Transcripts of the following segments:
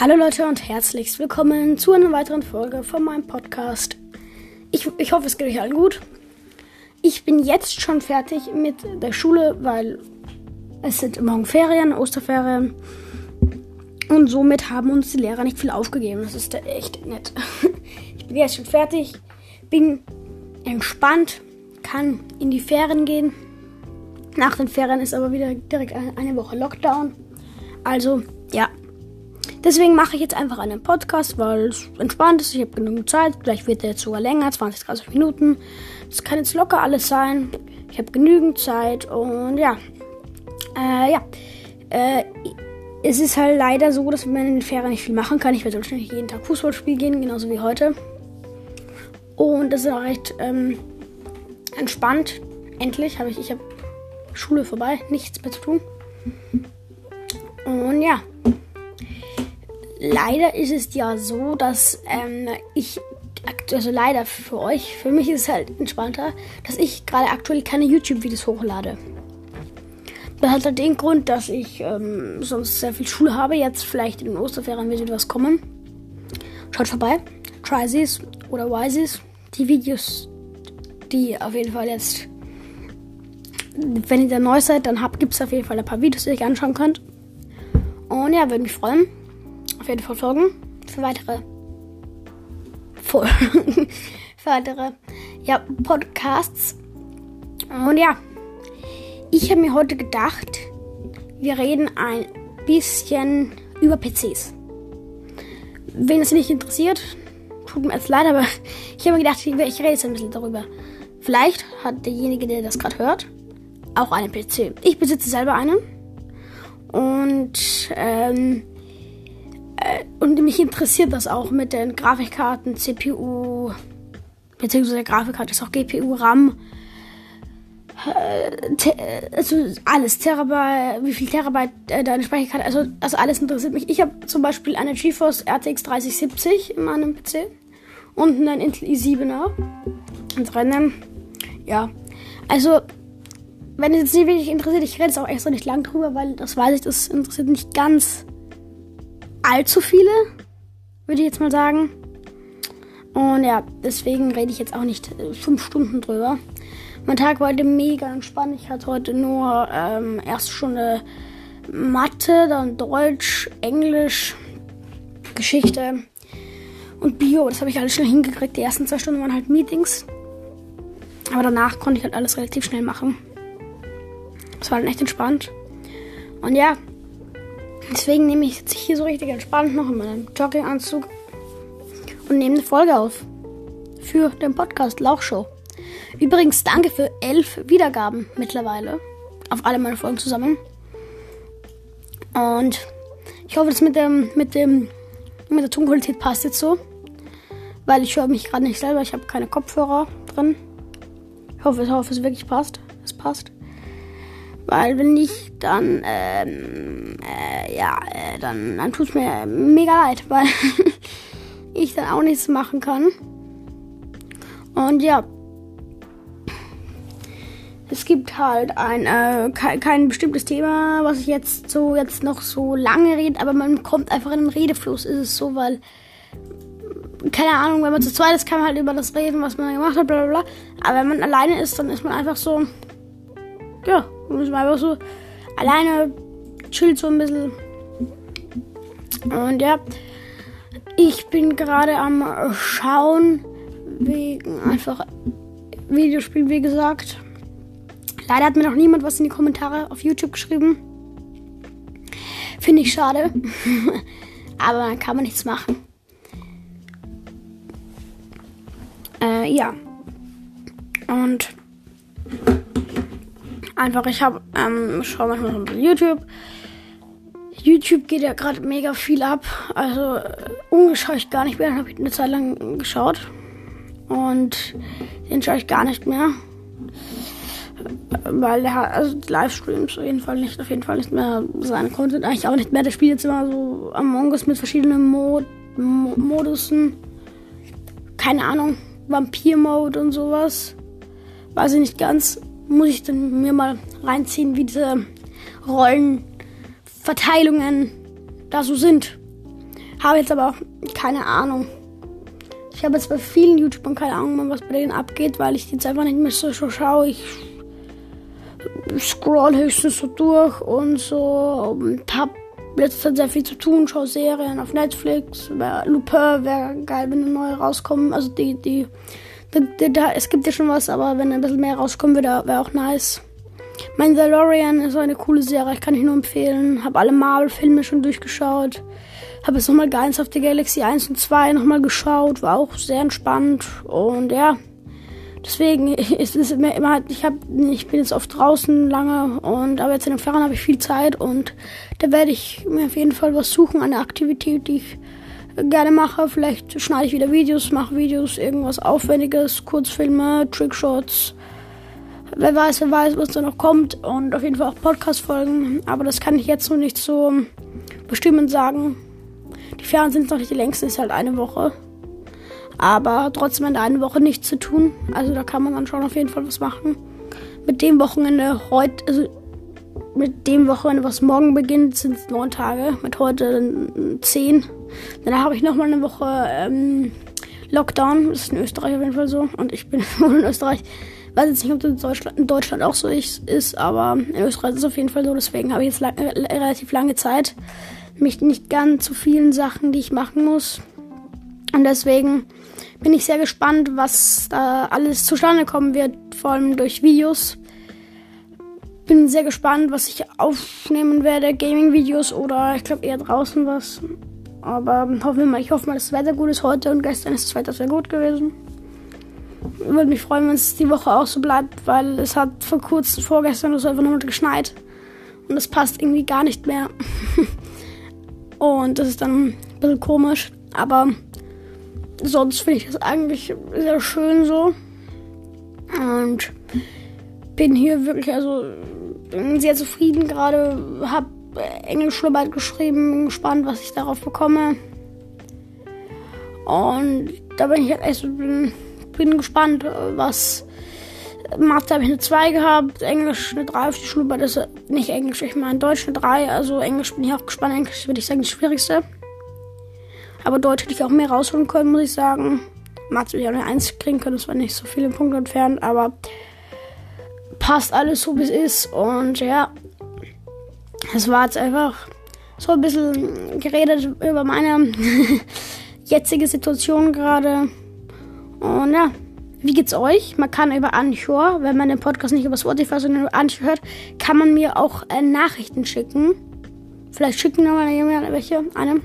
Hallo Leute und herzlichst willkommen zu einer weiteren Folge von meinem Podcast. Ich, ich hoffe, es geht euch allen gut. Ich bin jetzt schon fertig mit der Schule, weil es sind morgen Ferien, Osterferien. Und somit haben uns die Lehrer nicht viel aufgegeben. Das ist echt nett. Ich bin jetzt schon fertig, bin entspannt, kann in die Ferien gehen. Nach den Ferien ist aber wieder direkt eine Woche Lockdown. Also, Deswegen mache ich jetzt einfach einen Podcast, weil es entspannt ist. Ich habe genug Zeit. Vielleicht wird der jetzt sogar länger, 20, 30 Minuten. Das kann jetzt locker alles sein. Ich habe genügend Zeit und ja. Äh, ja. Äh, es ist halt leider so, dass man in den Ferien nicht viel machen kann. Ich werde wahrscheinlich jeden Tag Fußball spielen gehen, genauso wie heute. Und das ist auch recht ähm, entspannt. Endlich habe ich, ich habe Schule vorbei, nichts mehr zu tun. Und ja leider ist es ja so, dass ähm, ich, also leider für euch, für mich ist es halt entspannter, dass ich gerade aktuell keine YouTube-Videos hochlade. Das hat halt den Grund, dass ich ähm, sonst sehr viel Schule habe. Jetzt vielleicht in den Osterferien wird etwas kommen. Schaut vorbei. Trysies oder Wises. Die Videos, die auf jeden Fall jetzt, wenn ihr da neu seid, dann gibt es auf jeden Fall ein paar Videos, die ihr euch anschauen könnt. Und ja, würde mich freuen auf jeden Fall folgen für weitere für weitere ja, Podcasts. Und ja, ich habe mir heute gedacht, wir reden ein bisschen über PCs. Wen es nicht interessiert, tut mir jetzt leid, aber ich habe mir gedacht, ich rede jetzt ein bisschen darüber. Vielleicht hat derjenige, der das gerade hört, auch einen PC. Ich besitze selber einen. Und ähm, äh, und mich interessiert das auch mit den Grafikkarten, CPU, beziehungsweise Grafikkarte ist auch GPU, RAM. Äh, also alles, Terabyte, wie viel Terabyte äh, deine Speicherkarte, also, also alles interessiert mich. Ich habe zum Beispiel eine GeForce RTX 3070 in meinem PC und einen Intel i7er drinnen. Ja, also wenn es jetzt nicht wirklich interessiert, ich rede es auch extra nicht lang drüber, weil das weiß ich, das interessiert nicht ganz allzu viele, würde ich jetzt mal sagen. Und ja, deswegen rede ich jetzt auch nicht äh, fünf Stunden drüber. Mein Tag war heute mega entspannt. Ich hatte heute nur ähm, erste Stunde Mathe, dann Deutsch, Englisch, Geschichte und Bio. Das habe ich alles schnell hingekriegt. Die ersten zwei Stunden waren halt Meetings. Aber danach konnte ich halt alles relativ schnell machen. Das war dann echt entspannt. Und ja, Deswegen nehme ich jetzt hier so richtig entspannt noch in meinem Jogginganzug und nehme eine Folge auf. Für den Podcast Lauchshow. Übrigens, danke für elf Wiedergaben mittlerweile. Auf alle meine Folgen zusammen. Und ich hoffe, das mit dem, mit dem, mit der Tonqualität passt jetzt so. Weil ich höre mich gerade nicht selber. Ich habe keine Kopfhörer drin. Ich hoffe, ich hoffe, es wirklich passt. Es passt. Weil wenn nicht, dann, ähm, äh, ja, äh, dann, dann tut es mir mega leid, weil ich dann auch nichts machen kann. Und ja, es gibt halt ein, äh, kein, kein, bestimmtes Thema, was ich jetzt so, jetzt noch so lange rede, aber man kommt einfach in den Redefluss, ist es so, weil, keine Ahnung, wenn man zu zweit ist, kann man halt über das reden, was man gemacht hat, bla bla bla. Aber wenn man alleine ist, dann ist man einfach so, ja, und es war einfach so alleine chillt so ein bisschen. Und ja, ich bin gerade am Schauen wegen einfach Videospiel, wie gesagt. Leider hat mir noch niemand was in die Kommentare auf YouTube geschrieben. Finde ich schade. Aber kann man nichts machen. Äh, ja. Und Einfach, ich habe, ähm, schaue manchmal auf YouTube. YouTube geht ja gerade mega viel ab. Also, äh, ungeschaut ich gar nicht mehr. Dann habe ich eine Zeit lang geschaut. Und den schaue ich gar nicht mehr. Weil der hat, also Livestreams auf jeden Fall nicht, auf jeden Fall nicht mehr seine Content. Eigentlich auch nicht mehr. Der spielt jetzt immer so Among Us mit verschiedenen Mod Mo Modusen. Keine Ahnung. Vampir-Mode und sowas. Weiß ich nicht ganz muss ich dann mir mal reinziehen, wie diese Rollenverteilungen da so sind. Habe jetzt aber auch keine Ahnung. Ich habe jetzt bei vielen YouTubern keine Ahnung was bei denen abgeht, weil ich jetzt einfach nicht mehr so, schaue. Ich scroll höchstens so durch und so und hab letzter Zeit sehr viel zu tun, schaue Serien auf Netflix. Lupin wäre geil, wenn neue rauskommen. Also die, die, die, die es gibt ja schon was, aber wenn ein bisschen mehr rauskommen würde, wäre auch nice. Mandalorian ist eine coole Serie, ich kann ich nur empfehlen. Habe alle Marvel-Filme schon durchgeschaut. Habe jetzt nochmal Guardians of the Galaxy 1 und 2 nochmal geschaut, war auch sehr entspannt. Und ja, deswegen ist es immer, immer ich, hab, ich bin jetzt oft draußen lange und aber jetzt in den Ferien habe ich viel Zeit und da werde ich mir auf jeden Fall was suchen, eine Aktivität, die ich gerne mache. Vielleicht schneide ich wieder Videos, mache Videos, irgendwas Aufwendiges, Kurzfilme, Trickshots wer weiß, wer weiß, was da noch kommt. Und auf jeden Fall auch Podcast-Folgen. Aber das kann ich jetzt noch nicht so bestimmend sagen. Die Ferien sind noch nicht die längsten, ist halt eine Woche. Aber trotzdem in der einen Woche nichts zu tun. Also da kann man dann schon auf jeden Fall was machen. Mit dem Wochenende heute, also mit dem Wochenende, was morgen beginnt, sind es neun Tage. Mit heute zehn. Danach habe ich nochmal eine Woche ähm, Lockdown. Das ist in Österreich auf jeden Fall so. Und ich bin in Österreich weiß jetzt nicht, ob das in Deutschland, in Deutschland auch so ist, aber in Österreich ist es auf jeden Fall so. Deswegen habe ich jetzt lang, äh, relativ lange Zeit. Mich nicht ganz zu vielen Sachen, die ich machen muss. Und deswegen bin ich sehr gespannt, was da alles zustande kommen wird, vor allem durch Videos. Bin sehr gespannt, was ich aufnehmen werde, Gaming-Videos oder ich glaube eher draußen was. Aber hoffen wir mal, ich hoffe mal, dass das Wetter gut ist heute und gestern ist das Wetter sehr gut gewesen würde mich freuen, wenn es die Woche auch so bleibt, weil es hat vor kurzem, vorgestern oder so einfach nur geschneit. Und es passt irgendwie gar nicht mehr. und das ist dann ein bisschen komisch. Aber sonst finde ich das eigentlich sehr schön so. Und bin hier wirklich, also sehr zufrieden gerade. Hab Englischarbeit geschrieben, bin gespannt, was ich darauf bekomme. Und da bin ich halt echt so, bin gespannt, was. Mathe habe ich eine 2 gehabt, Englisch eine 3 auf die Schule, das ist nicht Englisch, ich meine Deutsch eine 3, also Englisch bin ich auch gespannt. Englisch würde ich sagen, das Schwierigste. Aber Deutsch hätte ich auch mehr rausholen können, muss ich sagen. Mathe würde ich auch eine 1 kriegen können, das war nicht so viele Punkte entfernt, aber passt alles so, wie es ist. Und ja, es war jetzt einfach so ein bisschen geredet über meine jetzige Situation gerade. Und ja, wie geht's euch? Man kann über Anchor, wenn man den Podcast nicht über Spotify, sondern über Anchor hört, kann man mir auch äh, Nachrichten schicken. Vielleicht schicken nochmal jemand welche, eine.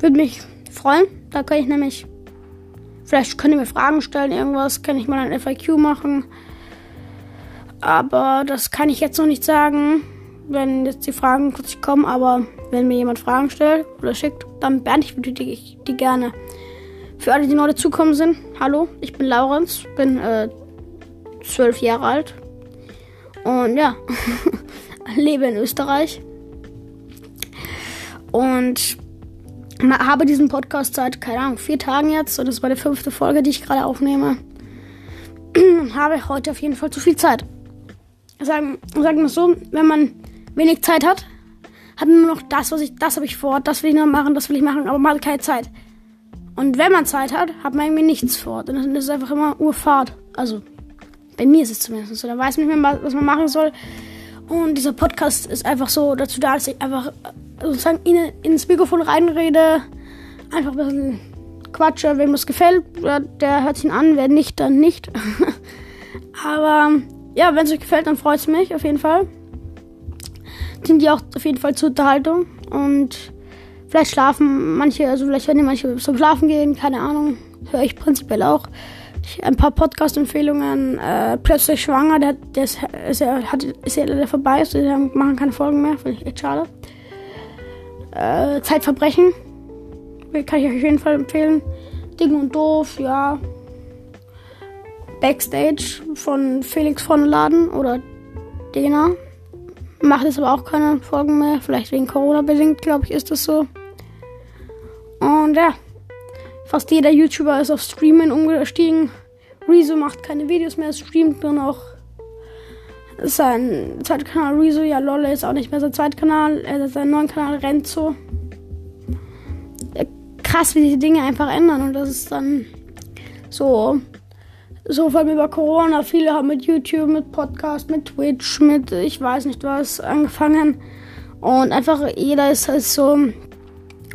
Würde mich freuen. Da kann ich nämlich, vielleicht könnt ihr mir Fragen stellen, irgendwas, kann ich mal ein FAQ machen. Aber das kann ich jetzt noch nicht sagen, wenn jetzt die Fragen kurz kommen. Aber wenn mir jemand Fragen stellt oder schickt, dann beantworte ich die gerne. Für alle, die neu dazukommen sind, hallo, ich bin Laurenz, bin äh, zwölf Jahre alt und ja, lebe in Österreich und habe diesen Podcast seit, keine Ahnung, vier Tagen jetzt und das war die fünfte Folge, die ich gerade aufnehme habe heute auf jeden Fall zu viel Zeit. Sagen, sagen wir es so, wenn man wenig Zeit hat, hat man nur noch das, was ich, das habe ich vor, das will ich noch machen, das will ich machen, aber man hat keine Zeit. Und wenn man Zeit hat, hat man irgendwie nichts vor. Dann ist es einfach immer Urfahrt. Also, bei mir ist es zumindest so. Da weiß man nicht mehr, was man machen soll. Und dieser Podcast ist einfach so dazu da, dass ich einfach sozusagen in, ins Mikrofon reinrede. Einfach ein bisschen quatsche. Wem das gefällt, der hört sich an. Wer nicht, dann nicht. Aber ja, wenn es euch gefällt, dann freut es mich auf jeden Fall. Sind die auch auf jeden Fall zur Unterhaltung. Und Vielleicht schlafen manche, also vielleicht werden manche zum Schlafen gehen, keine Ahnung. Höre ich prinzipiell auch. Ich, ein paar Podcast-Empfehlungen. Äh, plötzlich schwanger, der, der ist, ist, er, hat, ist ja leider vorbei, also der machen keine Folgen mehr, finde ich echt schade. Äh, Zeitverbrechen. Kann ich euch auf jeden Fall empfehlen. Ding und Doof, ja. Backstage von Felix von Laden oder Dena. Macht jetzt aber auch keine Folgen mehr. Vielleicht wegen Corona bedingt, glaube ich, ist das so. Und ja, fast jeder YouTuber ist auf Streamen umgestiegen. Rezo macht keine Videos mehr, streamt nur noch sein zweiter Kanal Rezo. Ja, Lolle ist auch nicht mehr sein zweiter Kanal. Er hat seinen neuen Kanal Renzo. krass, wie sich die Dinge einfach ändern und das ist dann so, so vor allem über Corona. Viele haben mit YouTube, mit Podcast, mit Twitch, mit ich weiß nicht was angefangen und einfach jeder ist halt so,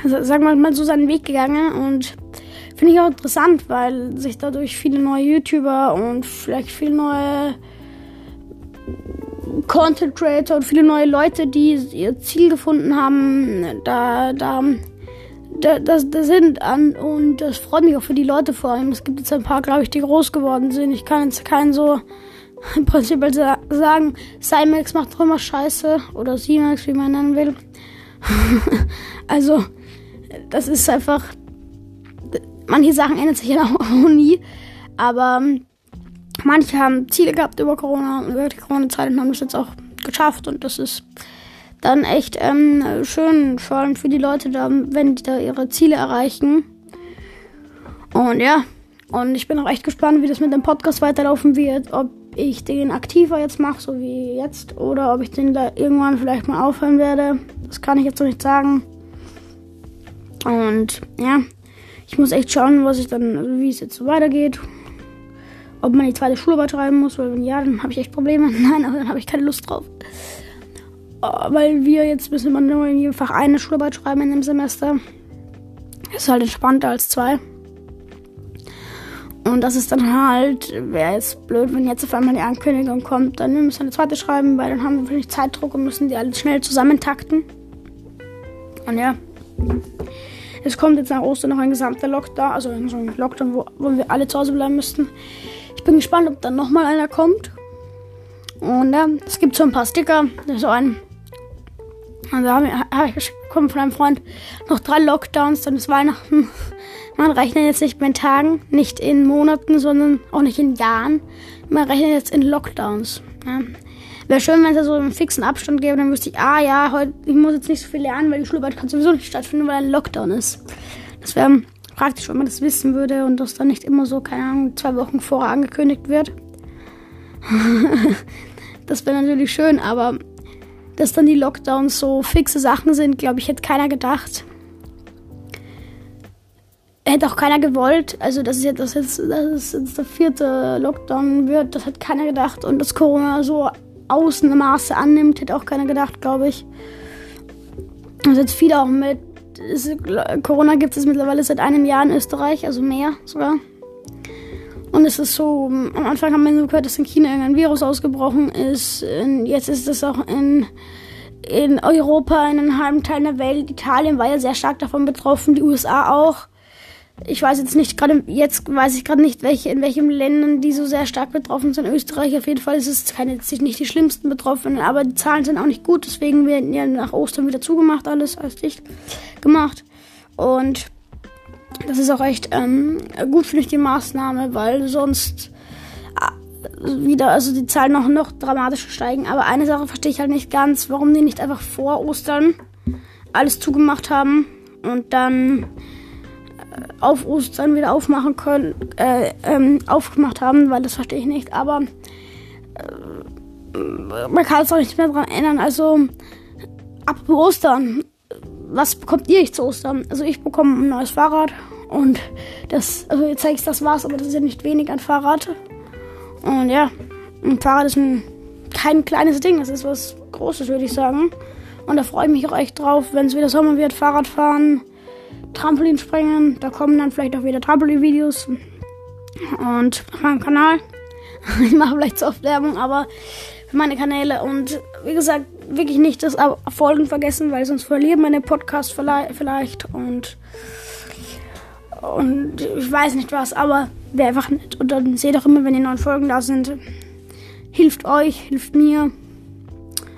also sagen wir mal so seinen Weg gegangen und finde ich auch interessant, weil sich dadurch viele neue YouTuber und vielleicht viele neue Content Creator und viele neue Leute, die ihr Ziel gefunden haben, da, da, da, das, da sind an und das freut mich auch für die Leute vor allem. Es gibt jetzt ein paar, glaube ich, die groß geworden sind. Ich kann jetzt keinen so im Prinzip sagen, Cymax macht doch immer Scheiße oder C-Max, wie man nennen will. also, das ist einfach. Manche Sachen ändern sich ja auch nie, aber manche haben Ziele gehabt über Corona und über die Corona-Zeit und haben das jetzt auch geschafft und das ist dann echt ähm, schön, vor allem für die Leute da, wenn die da ihre Ziele erreichen. Und ja, und ich bin auch echt gespannt, wie das mit dem Podcast weiterlaufen wird, ob ich den aktiver jetzt mache, so wie jetzt, oder ob ich den da irgendwann vielleicht mal aufhören werde. Das kann ich jetzt noch nicht sagen. Und ja, ich muss echt schauen, was ich dann, also wie es jetzt so weitergeht ob man die zweite Schularbeit schreiben muss, weil wenn ja, dann habe ich echt Probleme. Nein, aber dann habe ich keine Lust drauf. Uh, weil wir jetzt müssen wir nur in jedem Fach eine Schularbeit schreiben in dem Semester. Ist halt entspannter als zwei. Und das ist dann halt, wäre jetzt blöd, wenn jetzt auf einmal die Ankündigung kommt, dann müssen wir eine zweite schreiben, weil dann haben wir vielleicht Zeitdruck und müssen die alles schnell zusammentakten. Und ja. Es kommt jetzt nach Ostern noch ein gesamter Lockdown, also so ein Lockdown, wo, wo wir alle zu Hause bleiben müssten. Ich bin gespannt, ob dann nochmal einer kommt. Und ja, es gibt so ein paar Sticker. So ein. Also habe hab ich bekommen von einem Freund noch drei Lockdowns, dann ist Weihnachten. Man rechnet jetzt nicht mehr in Tagen, nicht in Monaten, sondern auch nicht in Jahren. Man rechnet jetzt in Lockdowns. Ja. Wäre schön, wenn es da so einen fixen Abstand gäbe, dann wüsste ich, ah ja, heute, ich muss jetzt nicht so viel lernen, weil die Schularbeit kann sowieso nicht stattfinden, weil ein Lockdown ist. Das wäre praktisch, wenn man das wissen würde und das dann nicht immer so, keine Ahnung, zwei Wochen vorher angekündigt wird. das wäre natürlich schön, aber dass dann die Lockdowns so fixe Sachen sind, glaube ich, hätte keiner gedacht. Hätte auch keiner gewollt. Also, dass, jetzt, dass, jetzt, dass jetzt der vierte Lockdown wird, das hat keiner gedacht. Und dass Corona so Außenmaße annimmt, hätte auch keiner gedacht, glaube ich. Also jetzt viele auch mit ist, Corona gibt es mittlerweile seit einem Jahr in Österreich, also mehr sogar. Und es ist so, am Anfang haben wir nur gehört, dass in China irgendein Virus ausgebrochen ist. Jetzt ist es auch in, in Europa, in einem halben Teil der Welt. Italien war ja sehr stark davon betroffen, die USA auch ich weiß jetzt nicht, gerade jetzt weiß ich gerade nicht, welche, in welchen Ländern die so sehr stark betroffen sind. Österreich auf jeden Fall ist es keine, nicht die schlimmsten Betroffenen, aber die Zahlen sind auch nicht gut, deswegen werden ja nach Ostern wieder zugemacht, alles als dicht gemacht. Und das ist auch echt ähm, gut, finde ich, die Maßnahme, weil sonst äh, wieder, also die Zahlen noch, noch dramatischer steigen. Aber eine Sache verstehe ich halt nicht ganz, warum die nicht einfach vor Ostern alles zugemacht haben und dann auf Ostern wieder aufmachen können, äh, ähm, aufgemacht haben, weil das verstehe ich nicht. Aber äh, man kann es auch nicht mehr daran ändern. Also ab Ostern, was bekommt ihr zu Ostern? Also ich bekomme ein neues Fahrrad und das, also jetzt zeige ich das war's, aber das ist ja nicht wenig an Fahrrad. Und ja, ein Fahrrad ist ein, kein kleines Ding, das ist was Großes, würde ich sagen. Und da freue ich mich auch echt drauf, wenn es wieder Sommer wird, Fahrrad fahren Trampolin springen. Da kommen dann vielleicht auch wieder Trampolin-Videos. Und auf meinem Kanal. Ich mache vielleicht zu oft Werbung, aber für meine Kanäle. Und wie gesagt, wirklich nicht das Folgen vergessen, weil sonst verlieren meine Podcasts vielleicht. Und, und ich weiß nicht was, aber wäre einfach nett. Und dann seht auch immer, wenn die neuen Folgen da sind. Hilft euch, hilft mir.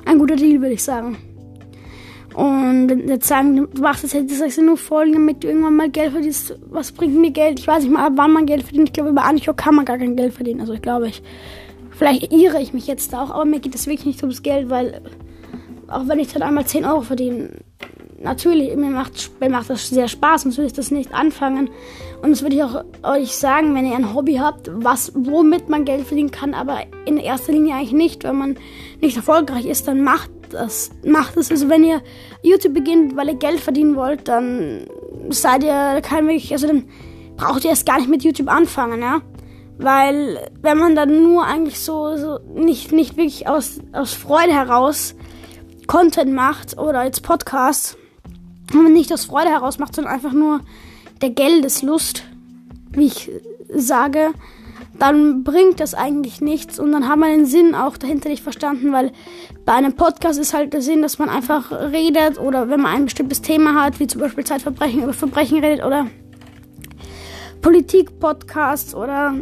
Ein guter Deal, würde ich sagen. Und jetzt sagen, du machst das jetzt das nur Folgen, damit du irgendwann mal Geld verdienst. Was bringt mir Geld? Ich weiß nicht mal, wann man Geld verdient. Ich glaube, über Anchor kann man gar kein Geld verdienen. Also ich glaube, ich, vielleicht irre ich mich jetzt auch, aber mir geht es wirklich nicht ums Geld, weil auch wenn ich dann einmal 10 Euro verdiene, natürlich, mir macht, mir macht das sehr Spaß, sonst würde ich das nicht anfangen. Und das würde ich auch euch sagen, wenn ihr ein Hobby habt, was, womit man Geld verdienen kann, aber in erster Linie eigentlich nicht. Wenn man nicht erfolgreich ist, dann macht das macht es. Also wenn ihr YouTube beginnt, weil ihr Geld verdienen wollt, dann seid ihr kein wirklich, also dann braucht ihr erst gar nicht mit YouTube anfangen, ja. Weil wenn man dann nur eigentlich so, so nicht, nicht wirklich aus, aus Freude heraus Content macht oder jetzt Podcast, wenn man nicht aus Freude heraus macht, sondern einfach nur der Geldeslust, wie ich sage, dann bringt das eigentlich nichts. Und dann hat man den Sinn auch dahinter nicht verstanden, weil bei einem Podcast ist halt der Sinn, dass man einfach redet oder wenn man ein bestimmtes Thema hat, wie zum Beispiel Zeitverbrechen über Verbrechen redet oder Politik-Podcasts oder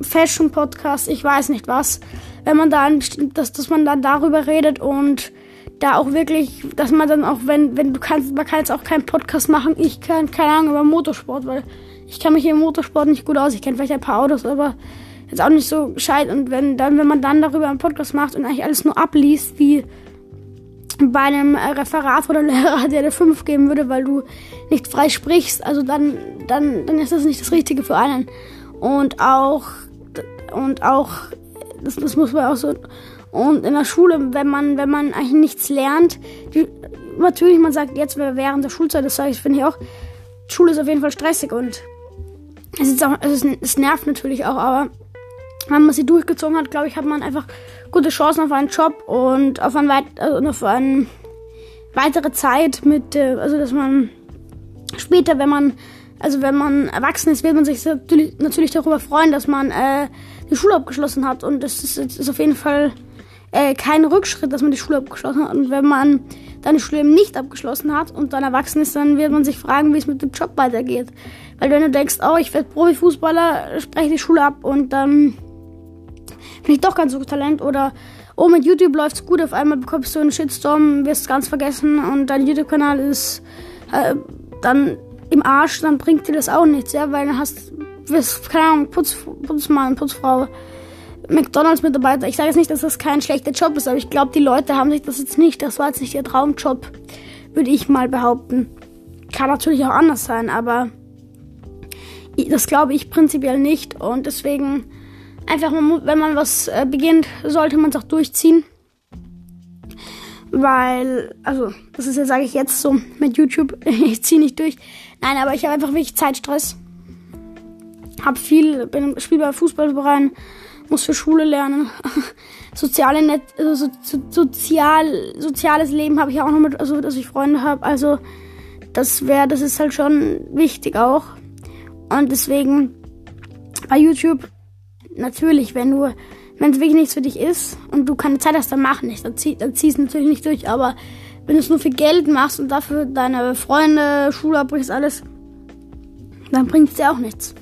Fashion-Podcasts, ich weiß nicht was, wenn man dann, dass, dass man dann darüber redet und da auch wirklich, dass man dann auch, wenn, wenn du kannst, man kann jetzt auch keinen Podcast machen, ich kann, keine Ahnung, über Motorsport, weil ich kann mich im Motorsport nicht gut aus. Ich kenne vielleicht ein paar Autos, aber jetzt auch nicht so gescheit. Und wenn dann, wenn man dann darüber einen Podcast macht und eigentlich alles nur abliest, wie bei einem Referat oder Lehrer, der dir 5 geben würde, weil du nicht frei sprichst, also dann, dann, dann ist das nicht das Richtige für einen. Und auch, und auch, das, das muss man auch so, und in der Schule, wenn man, wenn man eigentlich nichts lernt, die, natürlich, man sagt jetzt während der Schulzeit, das sage ich, finde ich auch, Schule ist auf jeden Fall stressig und es, ist auch, es, ist, es nervt natürlich auch, aber wenn man sie durchgezogen hat, glaube ich, hat man einfach gute Chancen auf einen Job und auf, ein weit, also auf eine weitere Zeit mit, äh, also dass man später, wenn man, also wenn man erwachsen ist, wird man sich natürlich, darüber freuen, dass man äh, die Schule abgeschlossen hat und das ist, ist auf jeden Fall äh, kein Rückschritt, dass man die Schule abgeschlossen hat und wenn man dann die Schule eben nicht abgeschlossen hat und dann erwachsen ist, dann wird man sich fragen, wie es mit dem Job weitergeht. Weil wenn du denkst, oh, ich werde Profifußballer, spreche die Schule ab und dann bin ich doch ganz so Talent oder oh, mit YouTube läuft's gut, auf einmal bekommst du einen Shitstorm, wirst ganz vergessen und dein YouTube-Kanal ist äh, dann im Arsch, dann bringt dir das auch nichts, ja, weil dann hast, wirst, keine Ahnung, Putz, Putzmann, Putzfrau, McDonalds-Mitarbeiter. Ich sage jetzt nicht, dass das kein schlechter Job ist, aber ich glaube, die Leute haben sich das jetzt nicht, das war jetzt nicht ihr Traumjob, würde ich mal behaupten. Kann natürlich auch anders sein, aber das glaube ich prinzipiell nicht und deswegen einfach, wenn man was äh, beginnt, sollte man es auch durchziehen. Weil, also, das ist ja, sage ich jetzt so mit YouTube, ich ziehe nicht durch. Nein, aber ich habe einfach wirklich Zeitstress. Hab viel, bin spiel bei Fußballvereinen, muss für Schule lernen. Soziale Net also so, sozial, soziales Leben habe ich auch noch mit, also dass ich Freunde habe. Also das wäre, das ist halt schon wichtig auch. Und deswegen bei YouTube, natürlich, wenn du, wenn es wirklich nichts für dich ist und du keine Zeit hast, dann mach nicht. Dann zieh, dann ziehst natürlich nicht durch. Aber wenn du es nur für Geld machst und dafür deine Freunde, Schule abbrichst, alles, dann bringt es dir auch nichts.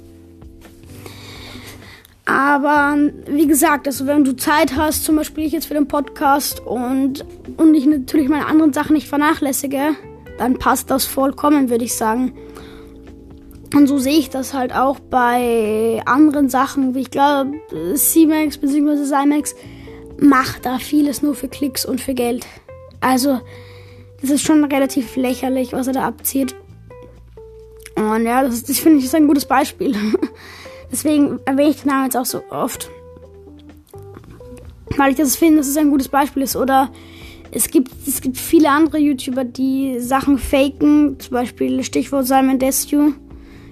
Aber wie gesagt, also wenn du Zeit hast, zum Beispiel ich jetzt für den Podcast und, und ich natürlich meine anderen Sachen nicht vernachlässige, dann passt das vollkommen, würde ich sagen. Und so sehe ich das halt auch bei anderen Sachen, wie ich glaube, C-Max bzw. Cymax macht da vieles nur für Klicks und für Geld. Also, das ist schon relativ lächerlich, was er da abzieht. Und ja, das, das finde ich ist ein gutes Beispiel. Deswegen erwähne ich den Namen jetzt auch so oft. Weil ich das finde, dass es ein gutes Beispiel ist. Oder es gibt, es gibt viele andere YouTuber, die Sachen faken. Zum Beispiel Stichwort Simon Desue.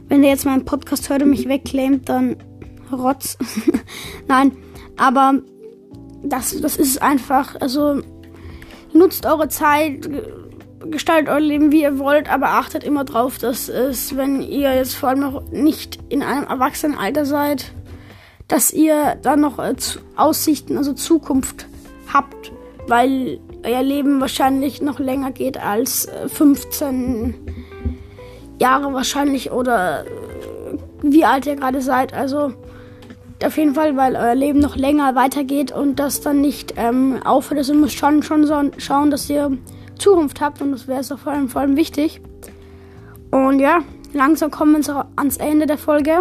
Wenn der jetzt meinen Podcast hört und mich wegclaimt, dann Rotz. Nein, aber das, das ist einfach, also nutzt eure Zeit, gestaltet euer Leben, wie ihr wollt, aber achtet immer drauf, dass es, wenn ihr jetzt vor allem noch nicht in einem Erwachsenenalter seid, dass ihr dann noch Aussichten, also Zukunft habt, weil euer Leben wahrscheinlich noch länger geht als 15 Jahre wahrscheinlich oder äh, wie alt ihr gerade seid. Also auf jeden Fall, weil euer Leben noch länger weitergeht und das dann nicht ähm, aufhört. Also ihr müsst schon, schon so schauen, dass ihr Zukunft habt und das wäre es doch vor allem, vor allem wichtig. Und ja, langsam kommen wir ans Ende der Folge.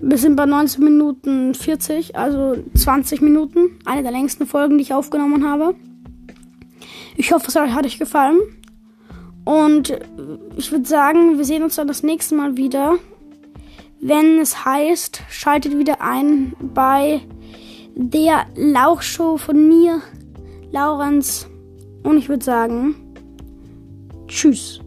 Wir sind bei 19 Minuten 40, also 20 Minuten. Eine der längsten Folgen, die ich aufgenommen habe. Ich hoffe, es hat euch gefallen. Und ich würde sagen, wir sehen uns dann das nächste Mal wieder. Wenn es heißt, schaltet wieder ein bei der Lauchshow von mir, Laurenz. Und ich würde sagen, tschüss.